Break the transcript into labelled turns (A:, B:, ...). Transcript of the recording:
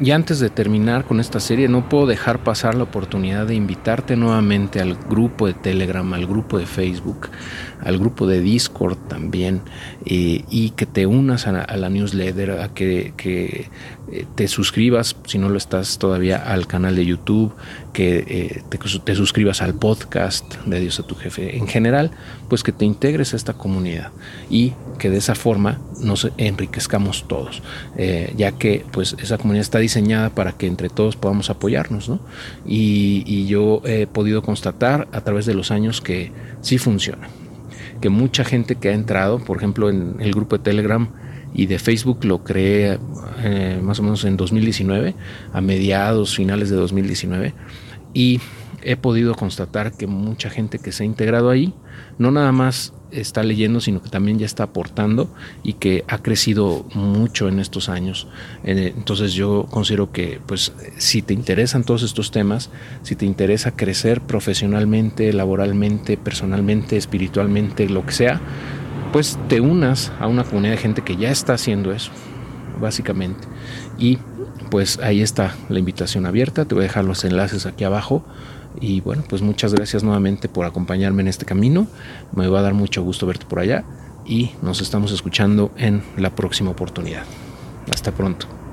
A: y antes de terminar con esta serie, no puedo dejar pasar la oportunidad de invitarte nuevamente al grupo de Telegram, al grupo de Facebook, al grupo de Discord también, eh, y que te unas a la, newsletter, a que, eh, te suscribas, si no lo estás todavía, al canal de YouTube, que eh, te, suscribas al podcast de Dios a tu jefe. En general, pues que te integres a esta comunidad y que de esa forma nos enriquezcamos todos, ya que pues esa comunidad está diseñada para que entre todos podamos apoyarnos, ¿no? Y, yo he podido constatar a través de los años que sí funciona, que mucha gente que ha entrado, por ejemplo, en el grupo de Telegram, y de Facebook lo creé eh, más o menos en 2019, a mediados, finales de 2019, y he podido constatar que mucha gente que se ha integrado ahí, no nada más está leyendo, sino que también ya está aportando y que ha crecido mucho en estos años. Entonces yo considero que pues si te interesan todos estos temas, si te interesa crecer profesionalmente, laboralmente, personalmente, espiritualmente, lo que sea, pues te unas a una comunidad de gente que ya está haciendo eso, básicamente. Y pues ahí está la invitación abierta, te voy a dejar los enlaces aquí abajo. Y bueno, pues muchas gracias nuevamente por acompañarme en este camino. Me va a dar mucho gusto verte por allá y nos estamos escuchando en la próxima oportunidad. Hasta pronto.